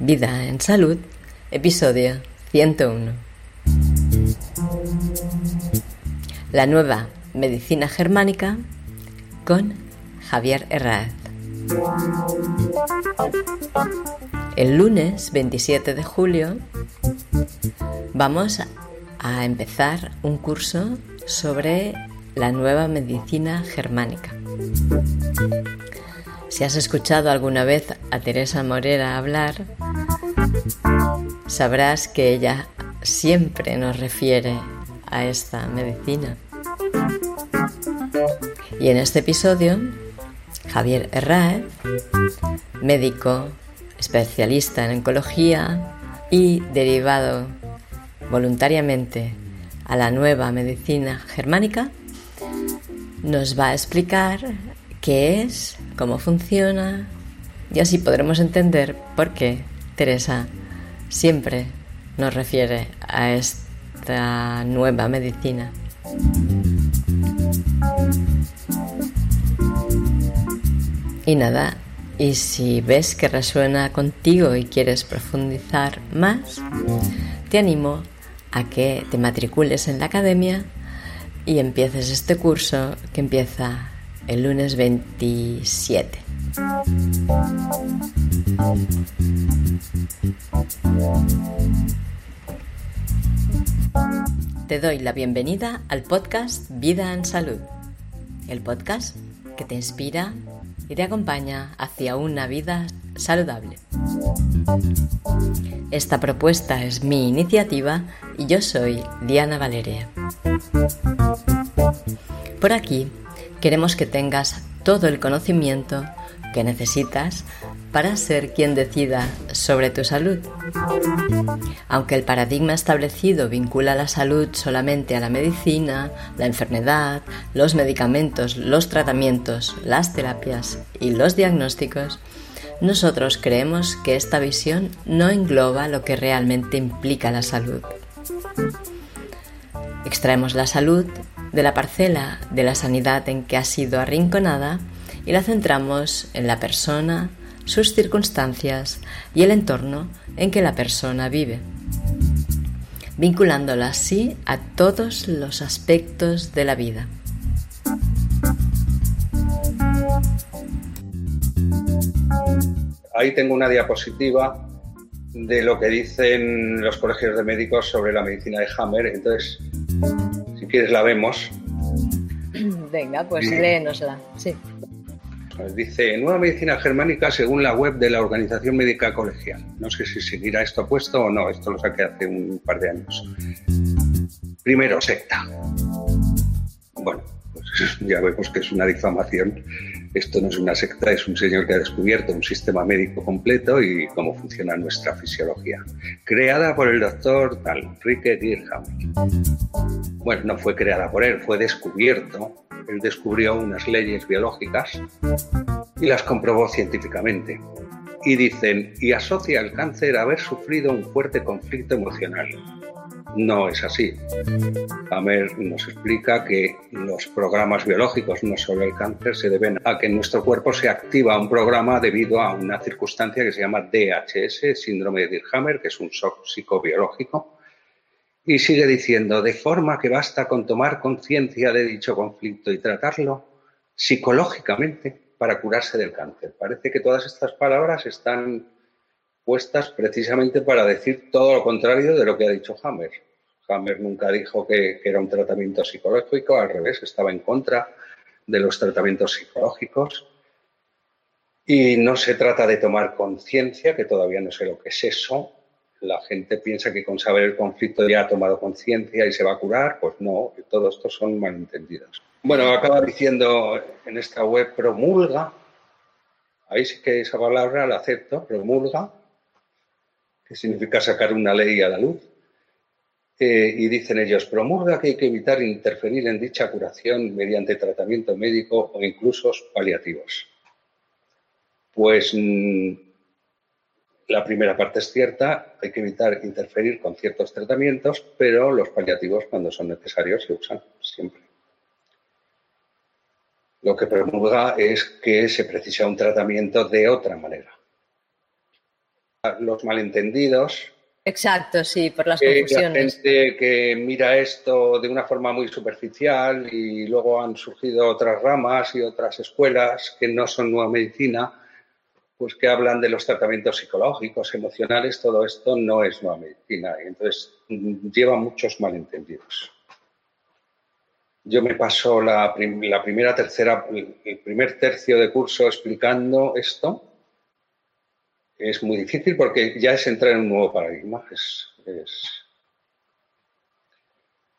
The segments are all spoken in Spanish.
Vida en Salud, episodio 101. La nueva medicina germánica con Javier Herráez. El lunes 27 de julio vamos a empezar un curso sobre la nueva medicina germánica. Si has escuchado alguna vez a Teresa Morera hablar, sabrás que ella siempre nos refiere a esta medicina. Y en este episodio, Javier Herráez, médico, especialista en oncología y derivado voluntariamente a la nueva medicina germánica, nos va a explicar qué es, cómo funciona y así podremos entender por qué Teresa siempre nos refiere a esta nueva medicina. Y nada, y si ves que resuena contigo y quieres profundizar más, te animo a que te matricules en la academia y empieces este curso que empieza el lunes 27. Te doy la bienvenida al podcast Vida en Salud, el podcast que te inspira y te acompaña hacia una vida saludable. Esta propuesta es mi iniciativa y yo soy Diana Valeria. Por aquí queremos que tengas todo el conocimiento que necesitas para ser quien decida sobre tu salud. Aunque el paradigma establecido vincula la salud solamente a la medicina, la enfermedad, los medicamentos, los tratamientos, las terapias y los diagnósticos, nosotros creemos que esta visión no engloba lo que realmente implica la salud. Extraemos la salud de la parcela de la sanidad en que ha sido arrinconada y la centramos en la persona, sus circunstancias y el entorno en que la persona vive, vinculándola así a todos los aspectos de la vida. Ahí tengo una diapositiva de lo que dicen los colegios de médicos sobre la medicina de Hammer. Entonces, si quieres la vemos. Venga, pues léenosla. Sí. Dice, nueva medicina germánica según la web de la Organización Médica Colegial. No sé si seguirá esto puesto o no, esto lo saqué hace un par de años. Primero, secta. Bueno, pues ya vemos que es una difamación. Esto no es una secta, es un señor que ha descubierto un sistema médico completo y cómo funciona nuestra fisiología. Creada por el doctor Enrique Dirham. Bueno, no fue creada por él, fue descubierto él descubrió unas leyes biológicas y las comprobó científicamente. Y dicen, y asocia el cáncer a haber sufrido un fuerte conflicto emocional. No es así. Hammer nos explica que los programas biológicos, no solo el cáncer, se deben a que en nuestro cuerpo se activa un programa debido a una circunstancia que se llama DHS, síndrome de Dirhammer, que es un shock psicobiológico, y sigue diciendo, de forma que basta con tomar conciencia de dicho conflicto y tratarlo psicológicamente para curarse del cáncer. Parece que todas estas palabras están puestas precisamente para decir todo lo contrario de lo que ha dicho Hammer. Hammer nunca dijo que, era un tratamiento psicológico, al revés, estaba en contra de los tratamientos psicológicos. Y no se trata de tomar conciencia, que todavía no sé lo que es eso, la gente piensa que con saber el conflicto ya ha tomado conciencia y se va a curar, pues no, todo esto son malentendidos. Bueno, acaba diciendo en esta web promulga, ahí sí que esa palabra la acepto, promulga, que significa sacar una ley a la luz, eh, y dicen ellos, promulga que hay que evitar interferir en dicha curación mediante tratamiento médico o incluso paliativos. Pues mm, la primera parte es cierta, hay que evitar interferir con ciertos tratamientos, pero los paliativos cuando son necesarios se usan siempre. Lo que promulga es que se precisa un tratamiento de otra manera. los malentendidos. Exacto, sí, por las confusiones. gente que mira esto de una forma muy superficial y luego han surgido otras ramas y otras escuelas que no son nueva medicina, pues que hablan de los tratamientos psicológicos, emocionales, todo esto no es nueva medicina. Y entonces lleva muchos malentendidos. Yo me paso la, la primera, tercera, el primer tercio de curso explicando esto es muy difícil porque ya es entrar en un nuevo paradigma.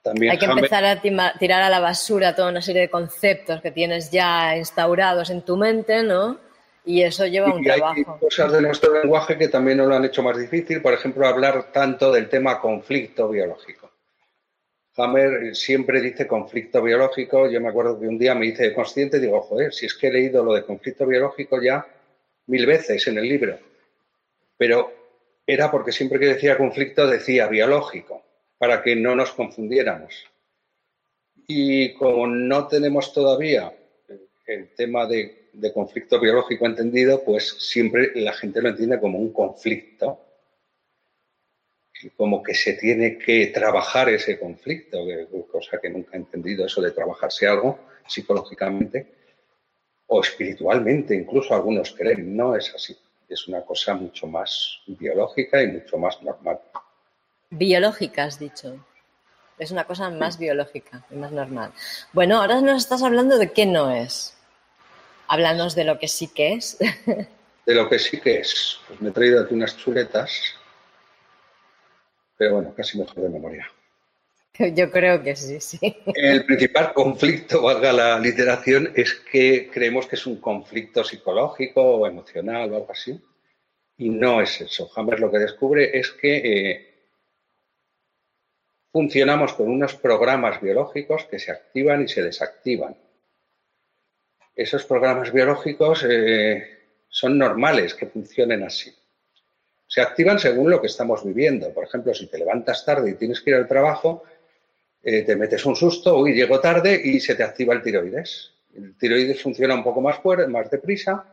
También Hay que empezar a tirar a la basura toda una serie de conceptos que tienes ya instaurados en tu mente, ¿no? Y eso lleva un trabajo. Hay cosas de nuestro lenguaje que también nos lo han hecho más difícil, por ejemplo, hablar tanto del tema conflicto biológico. Hammer siempre dice conflicto biológico. Yo me acuerdo que un día me hice consciente y digo, joder, si es que he leído lo de conflicto biológico ya mil veces en el libro pero era porque siempre que decía conflicto decía biológico, para que no nos confundiéramos. Y como no tenemos todavía el tema de, conflicto biológico entendido, pues siempre la gente lo entiende como un conflicto, como que se tiene que trabajar ese conflicto, cosa que nunca he entendido eso de trabajarse algo psicológicamente o espiritualmente, incluso algunos creen, no es así es una cosa mucho más biológica y mucho más normal. Biológica, has dicho. Es una cosa más biológica y más normal. Bueno, ahora nos estás hablando de qué no es. Háblanos de lo que sí que es. De lo que sí que es. Pues me he traído aquí unas chuletas, pero bueno, casi mejor de memoria. Yo creo que sí, sí. El principal conflicto, valga la literación, es que creemos que es un conflicto psicológico o emocional o algo así. Y no es eso. Hammer lo que descubre es que eh, funcionamos con unos programas biológicos que se activan y se desactivan. Esos programas biológicos eh, son normales que funcionen así. Se activan según lo que estamos viviendo. Por ejemplo, si te levantas tarde y tienes que ir al trabajo, eh, te metes un susto, uy, llego tarde y se te activa el tiroides. El tiroides funciona un poco más fuerte, más deprisa,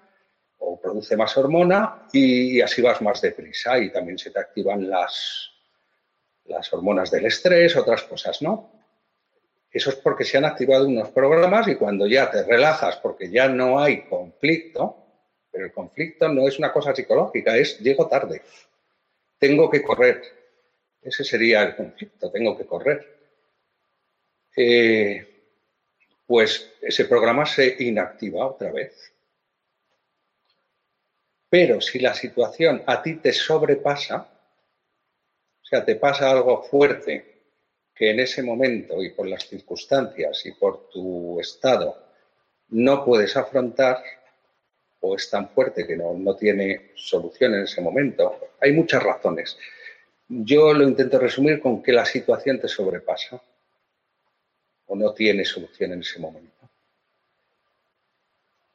o produce más hormona y, así vas más deprisa. Y también se te activan las, las hormonas del estrés, otras cosas, ¿no? Eso es porque se han activado unos programas y cuando ya te relajas porque ya no hay conflicto, pero el conflicto no es una cosa psicológica, es llego tarde, tengo que correr. Ese sería el conflicto, tengo que correr. Eh, pues ese programa se inactiva otra vez. Pero si la situación a ti te sobrepasa, o sea, te pasa algo fuerte que en ese momento y por las circunstancias y por tu estado no puedes afrontar, o es tan fuerte que no, no tiene solución en ese momento, hay muchas razones. Yo lo intento resumir con que la situación te sobrepasa o no tiene solución en ese momento.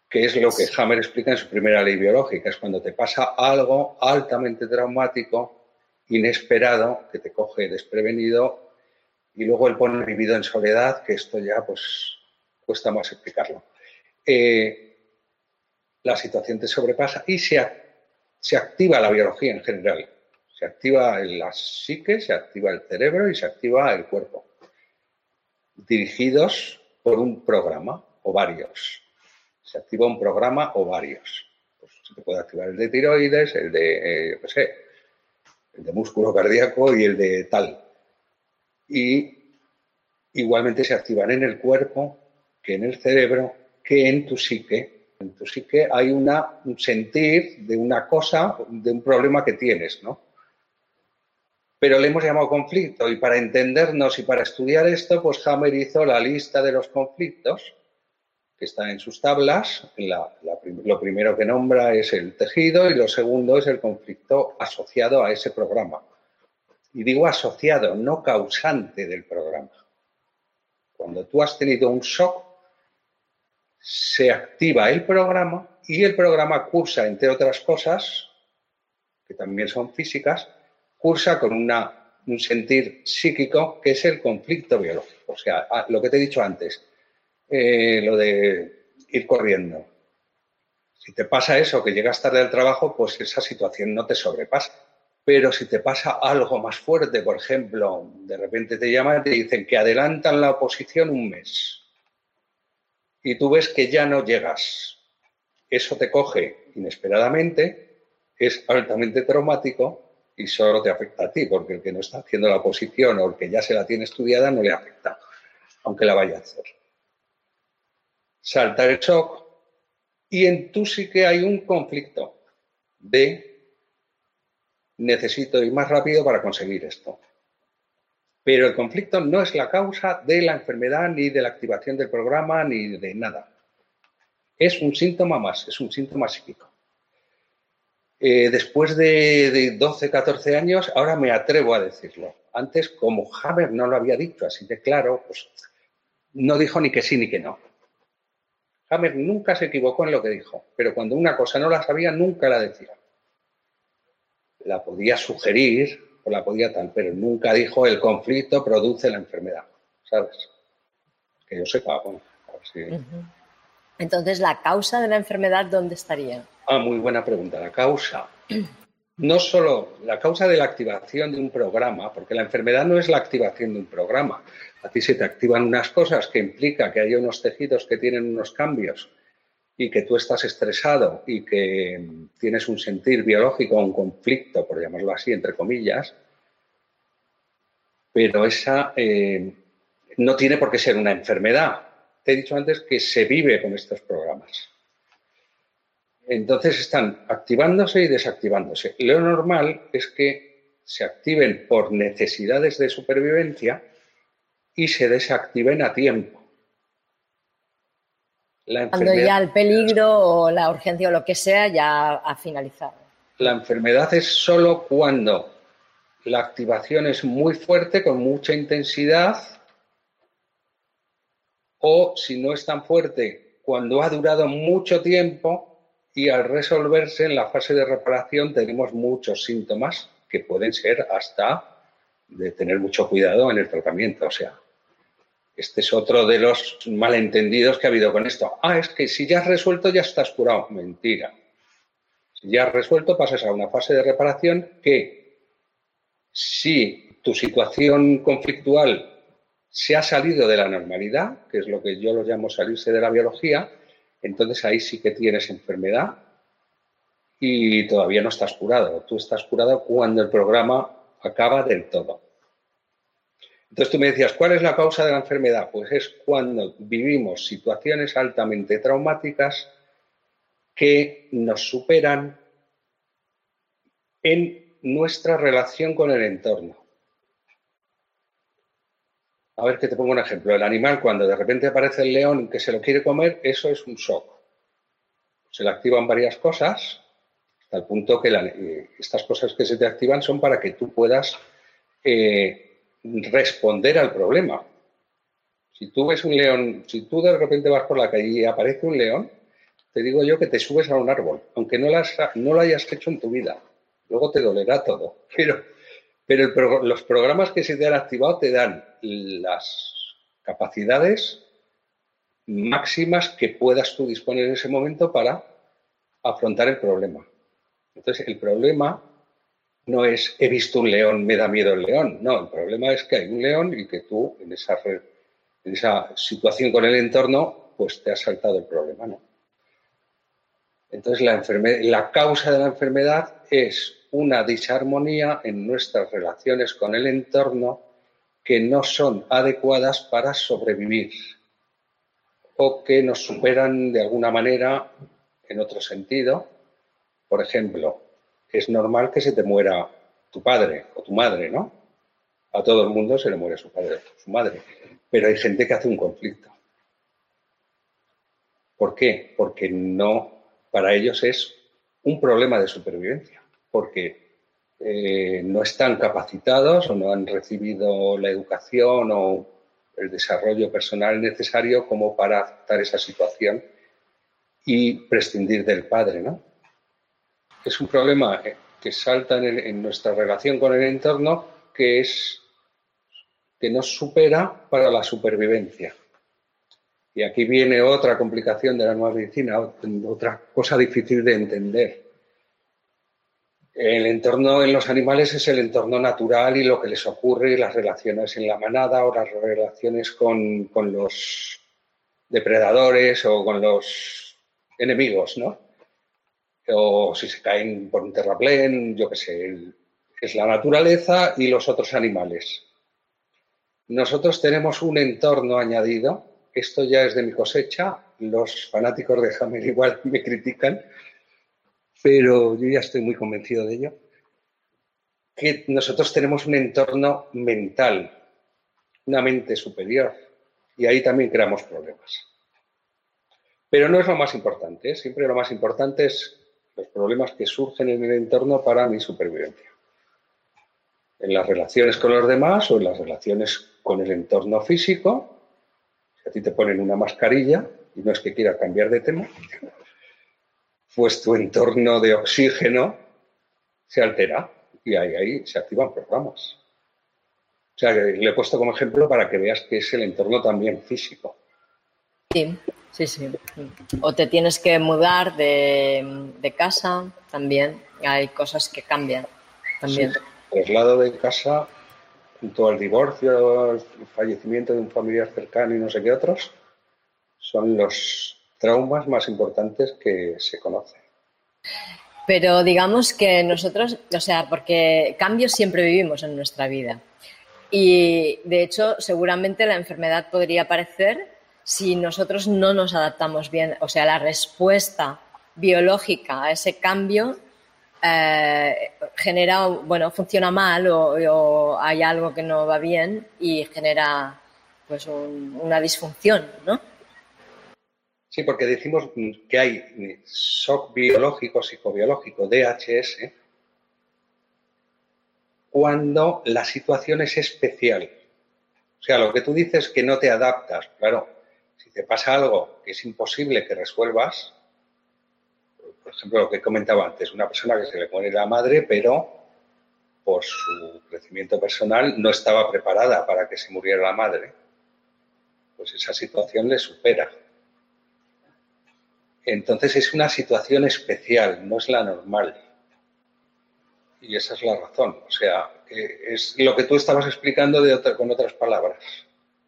Que es lo que Hammer explica en su primera ley biológica, es cuando te pasa algo altamente traumático, inesperado, que te coge desprevenido y luego él pone vivido en soledad, que esto ya pues cuesta más explicarlo. Eh, la situación te sobrepasa y se, se activa la biología en general. Se activa la psique, se activa el cerebro y se activa el cuerpo dirigidos por un programa o varios. Se activa un programa o varios. Pues se puede activar el de tiroides, el de, eh, sé, el de músculo cardíaco y el de tal. Y igualmente se activan en el cuerpo, que en el cerebro, que en tu psique. En tu psique hay una, un sentir de una cosa, de un problema que tienes, ¿no? Pero le hemos llamado conflicto y para entendernos y para estudiar esto, pues Hammer hizo la lista de los conflictos que está en sus tablas. lo primero que nombra es el tejido y lo segundo es el conflicto asociado a ese programa. Y digo asociado, no causante del programa. Cuando tú has tenido un shock, se activa el programa y el programa cursa, entre otras cosas, que también son físicas, cursa con un sentir psíquico que es el conflicto biológico. O sea, lo que te he dicho antes, eh, lo de ir corriendo. Si te pasa eso, que llegas tarde al trabajo, pues esa situación no te sobrepasa. Pero si te pasa algo más fuerte, por ejemplo, de repente te llaman y te dicen que adelantan la oposición un mes y tú ves que ya no llegas, eso te coge inesperadamente, es altamente traumático y solo te afecta a ti, porque el que no está haciendo la oposición o el que ya se la tiene estudiada no le afecta, aunque la vaya a hacer. Salta el shock y en tú sí que hay un conflicto de necesito ir más rápido para conseguir esto. Pero el conflicto no es la causa de la enfermedad, ni de la activación del programa, ni de nada. Es un síntoma más, es un síntoma psíquico. Eh, después de, 12, 14 años, ahora me atrevo a decirlo. Antes, como Haber no lo había dicho así de claro, pues no dijo ni que sí ni que no. Haber nunca se equivocó en lo que dijo, pero cuando una cosa no la sabía, nunca la decía la podía sugerir o la podía tal, pero nunca dijo el conflicto produce la enfermedad, ¿sabes? Que yo sepa, bueno, Entonces, ¿la causa de la enfermedad dónde estaría? Ah, muy buena pregunta. La causa. No solo la causa de la activación de un programa, porque la enfermedad no es la activación de un programa. A ti se te activan unas cosas que implica que haya unos tejidos que tienen unos cambios y que tú estás estresado y que tienes un sentir biológico, un conflicto, por llamarlo así, entre comillas, pero esa eh, no tiene por qué ser una enfermedad. Te he dicho antes que se vive con estos programas. Entonces están activándose y desactivándose. Lo normal es que se activen por necesidades de supervivencia y se desactiven a tiempo. Cuando ya el peligro o la urgencia o lo que sea ya ha finalizado. La enfermedad es solo cuando la activación es muy fuerte, con mucha intensidad, o si no es tan fuerte, cuando ha durado mucho tiempo y al resolverse en la fase de reparación tenemos muchos síntomas que pueden ser hasta de tener mucho cuidado en el tratamiento. O sea, este es otro de los malentendidos que ha habido con esto. Ah, es que si ya has resuelto ya estás curado. Mentira. Si ya has resuelto pasas a una fase de reparación que si tu situación conflictual se ha salido de la normalidad, que es lo que yo lo llamo salirse de la biología, entonces ahí sí que tienes enfermedad y todavía no estás curado. Tú estás curado cuando el programa acaba del todo. Entonces tú me decías, ¿cuál es la causa de la enfermedad? Pues es cuando vivimos situaciones altamente traumáticas que nos superan en nuestra relación con el entorno. A ver que te pongo un ejemplo. El animal, cuando de repente aparece el león que se lo quiere comer, eso es un shock. Se le activan varias cosas, hasta el punto que eh, estas cosas que se te activan son para que tú puedas eh, responder al problema. Si tú ves un león, si tú de repente vas por la calle y aparece un león, te digo yo que te subes a un árbol, aunque no, no lo hayas hecho en tu vida. Luego te dolerá todo. Pero, pero los programas que se te han activado te dan las capacidades máximas que puedas tú disponer en ese momento para afrontar el problema. Entonces, el problema no es he visto un león, me da miedo el león. No, el problema es que hay un león y que tú en esa, situación con el entorno, pues te has saltado el problema, ¿no? Entonces la causa de la enfermedad es una disarmonía en nuestras relaciones con el entorno que no son adecuadas para sobrevivir o que nos superan de alguna manera en otro sentido. Por ejemplo, es normal que se te muera tu padre o tu madre, ¿no? A todo el mundo se le muere su padre o su madre. Pero hay gente que hace un conflicto. ¿Por qué? Porque no, para ellos es un problema de supervivencia, porque eh, no están capacitados o no han recibido la educación o el desarrollo personal necesario como para aceptar esa situación y prescindir del padre, ¿no? es un problema que salta en, nuestra relación con el entorno que es que nos supera para la supervivencia. Y aquí viene otra complicación de la nueva medicina, otra cosa difícil de entender. El entorno en los animales es el entorno natural y lo que les ocurre, las relaciones en la manada o las relaciones con, los depredadores o con los enemigos, ¿no? O si se caen por un terraplén, yo qué sé, es la naturaleza y los otros animales. Nosotros tenemos un entorno añadido, esto ya es de mi cosecha, los fanáticos de Hammer igual me critican, pero yo ya estoy muy convencido de ello, que nosotros tenemos un entorno mental, una mente superior, y ahí también creamos problemas. Pero no es lo más importante, ¿eh? siempre lo más importante es los problemas que surgen en el entorno para mi supervivencia. En las relaciones con los demás o en las relaciones con el entorno físico, si a ti te ponen una mascarilla, y no es que quiera cambiar de tema, pues tu entorno de oxígeno se altera y ahí, ahí se activan programas. O sea, le he puesto como ejemplo para que veas que es el entorno también físico. Sí, sí, sí. O te tienes que mudar de, casa también. Hay cosas que cambian también. el traslado de casa junto al divorcio, el fallecimiento de un familiar cercano y no sé qué otros, son los traumas más importantes que se conocen. Pero digamos que nosotros, o sea, porque cambios siempre vivimos en nuestra vida. Y de hecho, seguramente la enfermedad podría aparecer si nosotros no nos adaptamos bien. O sea, la respuesta biológica a ese cambio eh, genera, bueno, funciona mal o, hay algo que no va bien y genera pues una disfunción, ¿no? Sí, porque decimos que hay shock biológico, psicobiológico, DHS, cuando la situación es especial. O sea, lo que tú dices que no te adaptas, claro, si te pasa algo que es imposible que resuelvas, por ejemplo, lo que comentaba antes, una persona que se le muere la madre, pero por su crecimiento personal no estaba preparada para que se muriera la madre, pues esa situación le supera. Entonces es una situación especial, no es la normal. Y esa es la razón. O sea, es lo que tú estabas explicando de con otras palabras.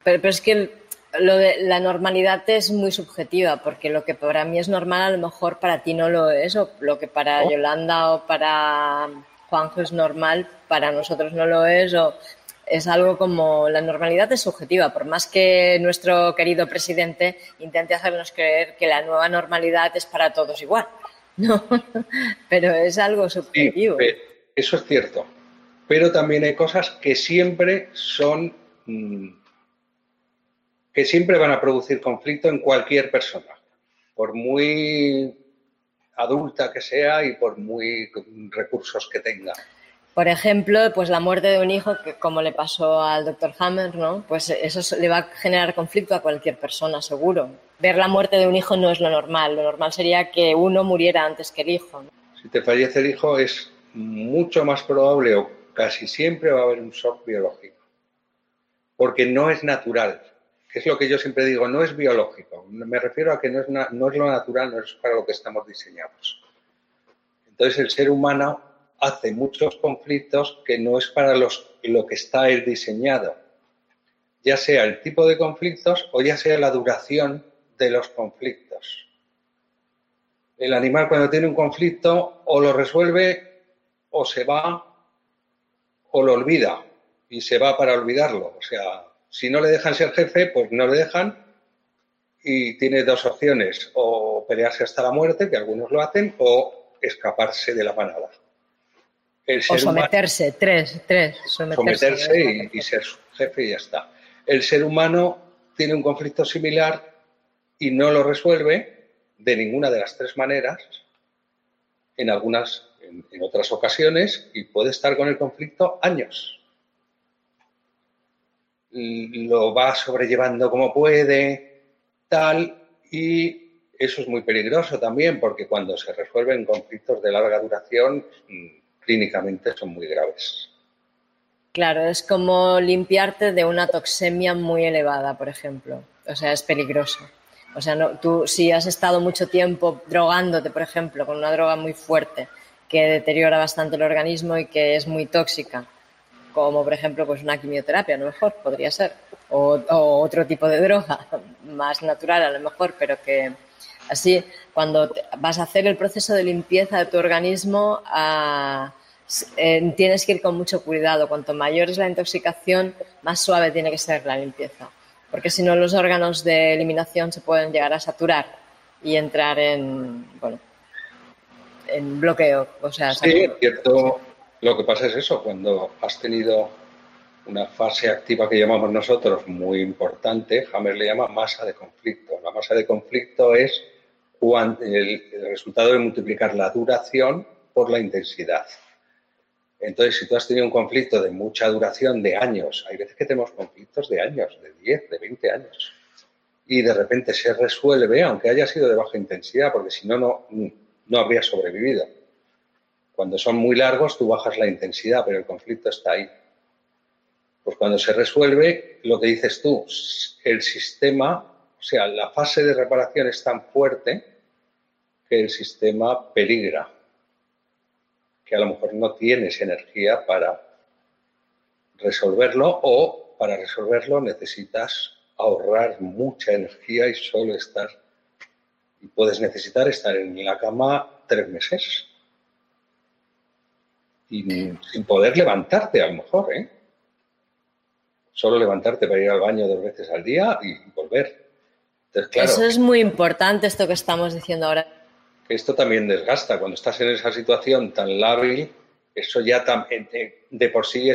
Pero, es que lo de la normalidad es muy subjetiva, porque lo que para mí es normal a lo mejor para ti no lo es, o lo que para oh. Yolanda o para Juanjo es normal, para nosotros no lo es, o es algo como la normalidad es subjetiva, por más que nuestro querido presidente intente hacernos creer que la nueva normalidad es para todos igual. No, pero es algo subjetivo. eso es cierto, pero también hay cosas que siempre son mm, que siempre van a producir conflicto en cualquier persona, por muy adulta que sea y por muy recursos que tenga. Por ejemplo, pues la muerte de un hijo, que como le pasó al doctor Hammer, ¿no? Pues eso le va a generar conflicto a cualquier persona, seguro. Ver la muerte de un hijo no es lo normal. Lo normal sería que uno muriera antes que el hijo. Si te fallece el hijo, es mucho más probable o casi siempre va a haber un shock biológico. Porque no es natural. Es lo que yo siempre digo, no es biológico. Me refiero a que no es, no es lo natural, no es para lo que estamos diseñados. Entonces el ser humano hace muchos conflictos que no es para los, lo que está diseñado, ya sea el tipo de conflictos o ya sea la duración de los conflictos. El animal cuando tiene un conflicto o lo resuelve o se va o lo olvida y se va para olvidarlo. O sea, si no le dejan ser jefe, pues no le dejan y tiene dos opciones, o pelearse hasta la muerte, que algunos lo hacen, o escaparse de la manada o someterse, tres, tres. Someterse, y, ser su jefe y ya está. El ser humano tiene un conflicto similar y no lo resuelve de ninguna de las tres maneras, en algunas, en, en otras ocasiones, y puede estar con el conflicto años. Lo va sobrellevando como puede, tal, y eso es muy peligroso también, porque cuando se resuelven conflictos de larga duración, clínicamente son muy graves. Claro, es como limpiarte de una toxemia muy elevada, por ejemplo. O sea, es peligroso. O sea, no, tú si has estado mucho tiempo drogándote, por ejemplo, con una droga muy fuerte que deteriora bastante el organismo y que es muy tóxica, como por ejemplo pues una quimioterapia, a lo mejor podría ser, o, otro tipo de droga más natural a lo mejor, pero que así cuando vas a hacer el proceso de limpieza de tu organismo ah, eh, tienes que ir con mucho cuidado. Cuanto mayor es la intoxicación, más suave tiene que ser la limpieza porque si no los órganos de eliminación se pueden llegar a saturar y entrar en, bueno, en bloqueo. O sea, sí, cierto. Lo que pasa es eso, cuando has tenido una fase activa que llamamos nosotros muy importante, Hammer le llama masa de conflicto. La masa de conflicto es el resultado de multiplicar la duración por la intensidad. Entonces, si tú has tenido un conflicto de mucha duración, de años, hay veces que tenemos conflictos de años, de 10, de 20 años, y de repente se resuelve, aunque haya sido de baja intensidad, porque si no, no, no habría sobrevivido. Cuando son muy largos, tú bajas la intensidad, pero el conflicto está ahí. Pues cuando se resuelve, lo que dices tú, el sistema, o sea, la fase de reparación es tan fuerte que el sistema peligra que a lo mejor no tienes energía para resolverlo o para resolverlo necesitas ahorrar mucha energía y solo estar. Y puedes necesitar estar en la cama tres meses y sin poder levantarte a lo mejor, ¿eh? Solo levantarte para ir al baño dos veces al día y volver. Eso es muy importante, esto que estamos diciendo ahora esto también desgasta. Cuando estás en esa situación tan lábil, eso ya de por sí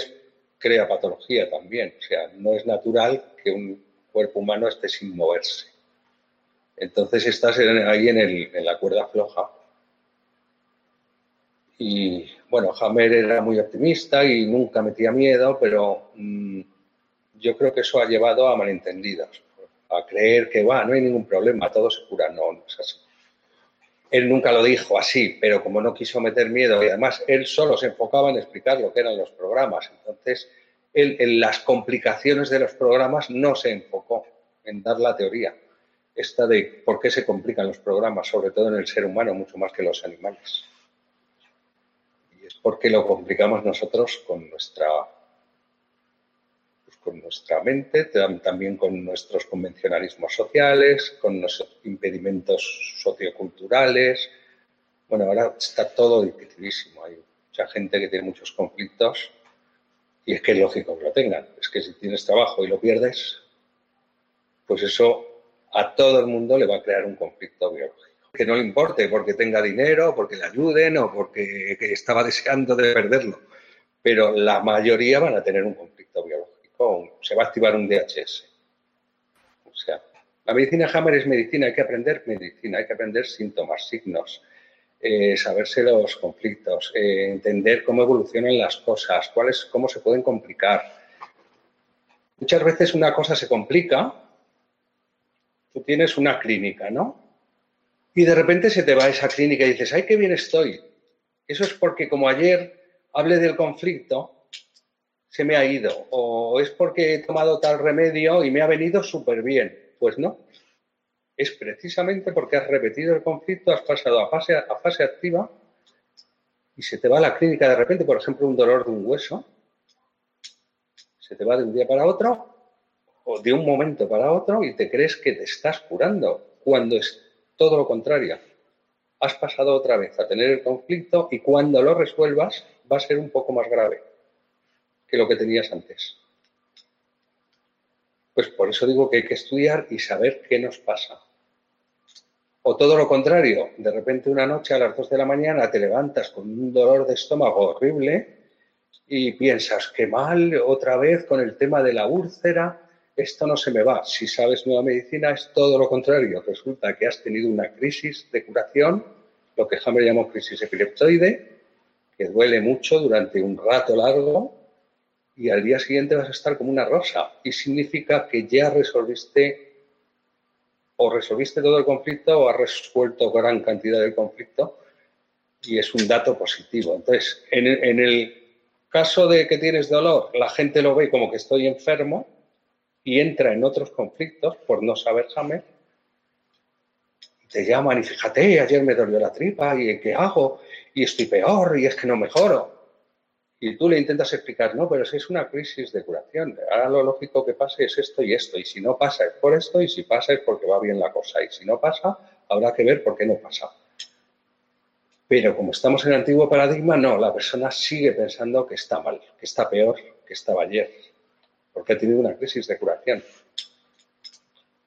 crea patología también. O sea, no es natural que un cuerpo humano esté sin moverse. Entonces estás ahí en, la cuerda floja. Y bueno, Hammer era muy optimista y nunca metía miedo, pero mm, yo creo que eso ha llevado a malentendidos, a creer que va, no hay ningún problema, todo se cura. No, no es así. Él nunca lo dijo así, pero como no quiso meter miedo y además él solo se enfocaba en explicar lo que eran los programas, entonces él en las complicaciones de los programas no se enfocó en dar la teoría, esta de por qué se complican los programas, sobre todo en el ser humano, mucho más que los animales. Y es porque lo complicamos nosotros con nuestra con nuestra mente, también con nuestros convencionalismos sociales, con nuestros impedimentos socioculturales. Bueno, ahora está todo dificilísimo. Hay mucha gente que tiene muchos conflictos y es que es lógico que lo tengan. Es que si tienes trabajo y lo pierdes, pues eso a todo el mundo le va a crear un conflicto biológico. Que no le importe porque tenga dinero, porque le ayuden o porque estaba deseando de perderlo. Pero la mayoría van a tener un conflicto biológico se va a activar un DHS. O sea, la medicina Hammer es medicina, hay que aprender medicina, hay que aprender síntomas, signos, eh, saberse los conflictos, eh, entender cómo evolucionan las cosas, cuáles, cómo se pueden complicar. Muchas veces una cosa se complica, tú tienes una clínica, ¿no? Y de repente se te va a esa clínica y dices, ¡ay, qué bien estoy! Eso es porque como ayer hablé del conflicto, se me ha ido o es porque he tomado tal remedio y me ha venido súper bien. Pues no. Es precisamente porque has repetido el conflicto, has pasado a fase, a fase activa y se te va a la clínica de repente, por ejemplo, un dolor de un hueso, se te va de un día para otro o de un momento para otro y te crees que te estás curando, cuando es todo lo contrario. Has pasado otra vez a tener el conflicto y cuando lo resuelvas va a ser un poco más grave que lo que tenías antes. Pues por eso digo que hay que estudiar y saber qué nos pasa. O todo lo contrario, de repente una noche a las 2 de la mañana te levantas con un dolor de estómago horrible y piensas, qué mal, otra vez con el tema de la úlcera, esto no se me va. Si sabes nueva medicina es todo lo contrario. Resulta que has tenido una crisis de curación, lo que Hammer llamó crisis epileptoide, que duele mucho durante un rato largo y al día siguiente vas a estar como una rosa. Y significa que ya resolviste o resolviste todo el conflicto o has resuelto gran cantidad del conflicto y es un dato positivo. Entonces, en el, caso de que tienes dolor, la gente lo ve como que estoy enfermo y entra en otros conflictos por no saber Hammer te llaman y fíjate, ayer me dolió la tripa y ¿qué hago? Y estoy peor y es que no mejoro. Y tú le intentas explicar, no, pero si es una crisis de curación. Ahora lo lógico que pase es esto y esto. Y si no pasa es por esto y si pasa es porque va bien la cosa. Y si no pasa, habrá que ver por qué no pasa. Pero como estamos en el antiguo paradigma, no, la persona sigue pensando que está mal, que está peor que estaba ayer, porque ha tenido una crisis de curación.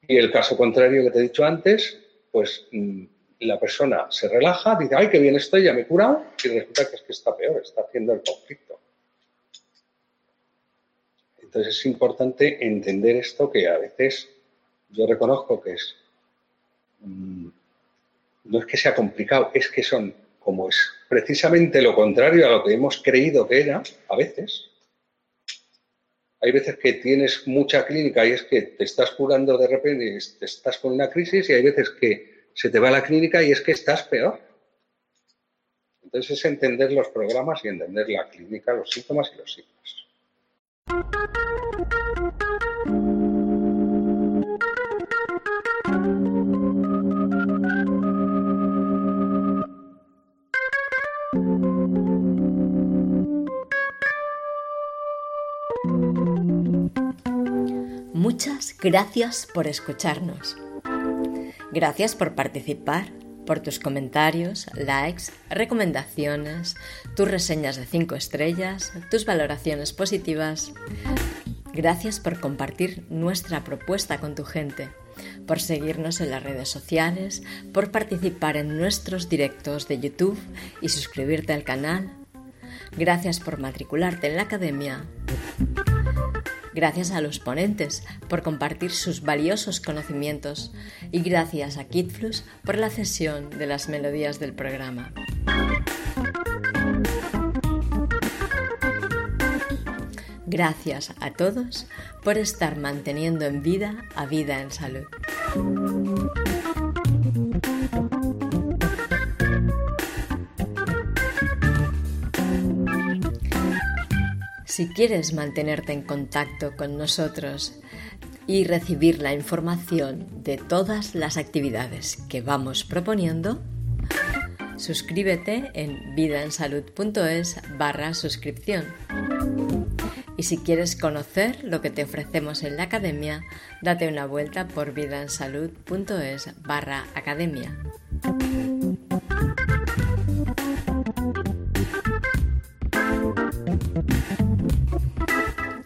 Y el caso contrario que te he dicho antes, pues mm, la persona se relaja, dice, ay, qué bien estoy, ya me he curado, y resulta que es que está peor, está haciendo el conflicto. Entonces es importante entender esto que a veces yo reconozco que es, mm, no es que sea complicado, es que son como es precisamente lo contrario a lo que hemos creído que era, a veces. Hay veces que tienes mucha clínica y es que te estás curando de repente y estás con una crisis y hay veces que se te va la clínica y es que estás peor. Entonces es entender los programas y entender la clínica, los síntomas y los signos. Muchas gracias por escucharnos. Gracias por participar, por tus comentarios, likes, recomendaciones, tus reseñas de 5 estrellas, tus valoraciones positivas. Gracias por compartir nuestra propuesta con tu gente, por seguirnos en las redes sociales, por participar en nuestros directos de YouTube y suscribirte al canal. Gracias por matricularte en la academia. Gracias a los ponentes por compartir sus valiosos conocimientos y gracias a Kitflux por la cesión de las melodías del programa. Gracias a todos por estar manteniendo en vida a vida en salud. Si quieres mantenerte en contacto con nosotros y recibir la información de todas las actividades que vamos proponiendo, suscríbete en vidaensalud.es barra suscripción. Y si quieres conocer lo que te ofrecemos en la academia, date una vuelta por vidaensalud.es barra academia.